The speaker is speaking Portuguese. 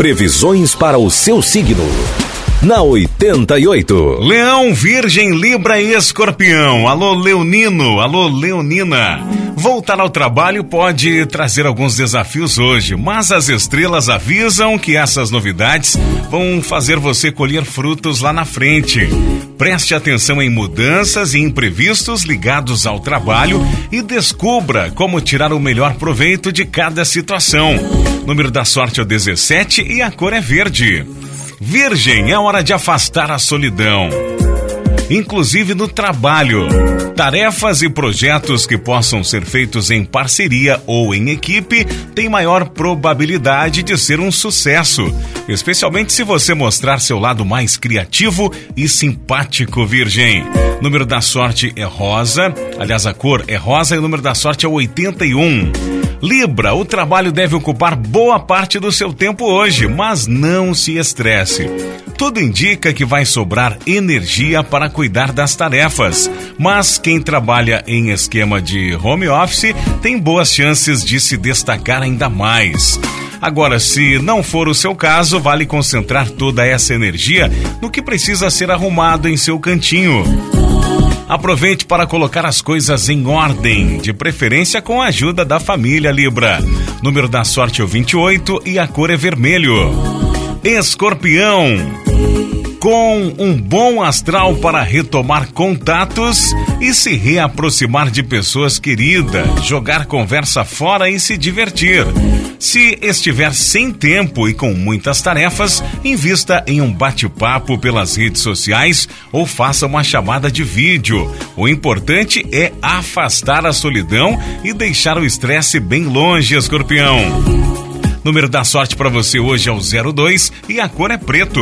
Previsões para o seu signo na 88. Leão, Virgem, Libra e Escorpião. Alô, Leonino. Alô, Leonina. Voltar ao trabalho pode trazer alguns desafios hoje, mas as estrelas avisam que essas novidades vão fazer você colher frutos lá na frente. Preste atenção em mudanças e imprevistos ligados ao trabalho e descubra como tirar o melhor proveito de cada situação. Número da sorte é o 17 e a cor é verde. Virgem, é hora de afastar a solidão. Inclusive no trabalho. Tarefas e projetos que possam ser feitos em parceria ou em equipe têm maior probabilidade de ser um sucesso, especialmente se você mostrar seu lado mais criativo e simpático, Virgem. Número da sorte é rosa, aliás, a cor é rosa e o número da sorte é 81. Libra, o trabalho deve ocupar boa parte do seu tempo hoje, mas não se estresse. Tudo indica que vai sobrar energia para cuidar das tarefas, mas quem trabalha em esquema de home office tem boas chances de se destacar ainda mais. Agora, se não for o seu caso, vale concentrar toda essa energia no que precisa ser arrumado em seu cantinho. Aproveite para colocar as coisas em ordem, de preferência com a ajuda da família Libra. Número da sorte é o 28 e a cor é vermelho. Escorpião com um bom astral para retomar contatos e se reaproximar de pessoas queridas, jogar conversa fora e se divertir. Se estiver sem tempo e com muitas tarefas, invista em um bate-papo pelas redes sociais ou faça uma chamada de vídeo. O importante é afastar a solidão e deixar o estresse bem longe, escorpião. Número da sorte para você hoje é o 02 e a cor é preto.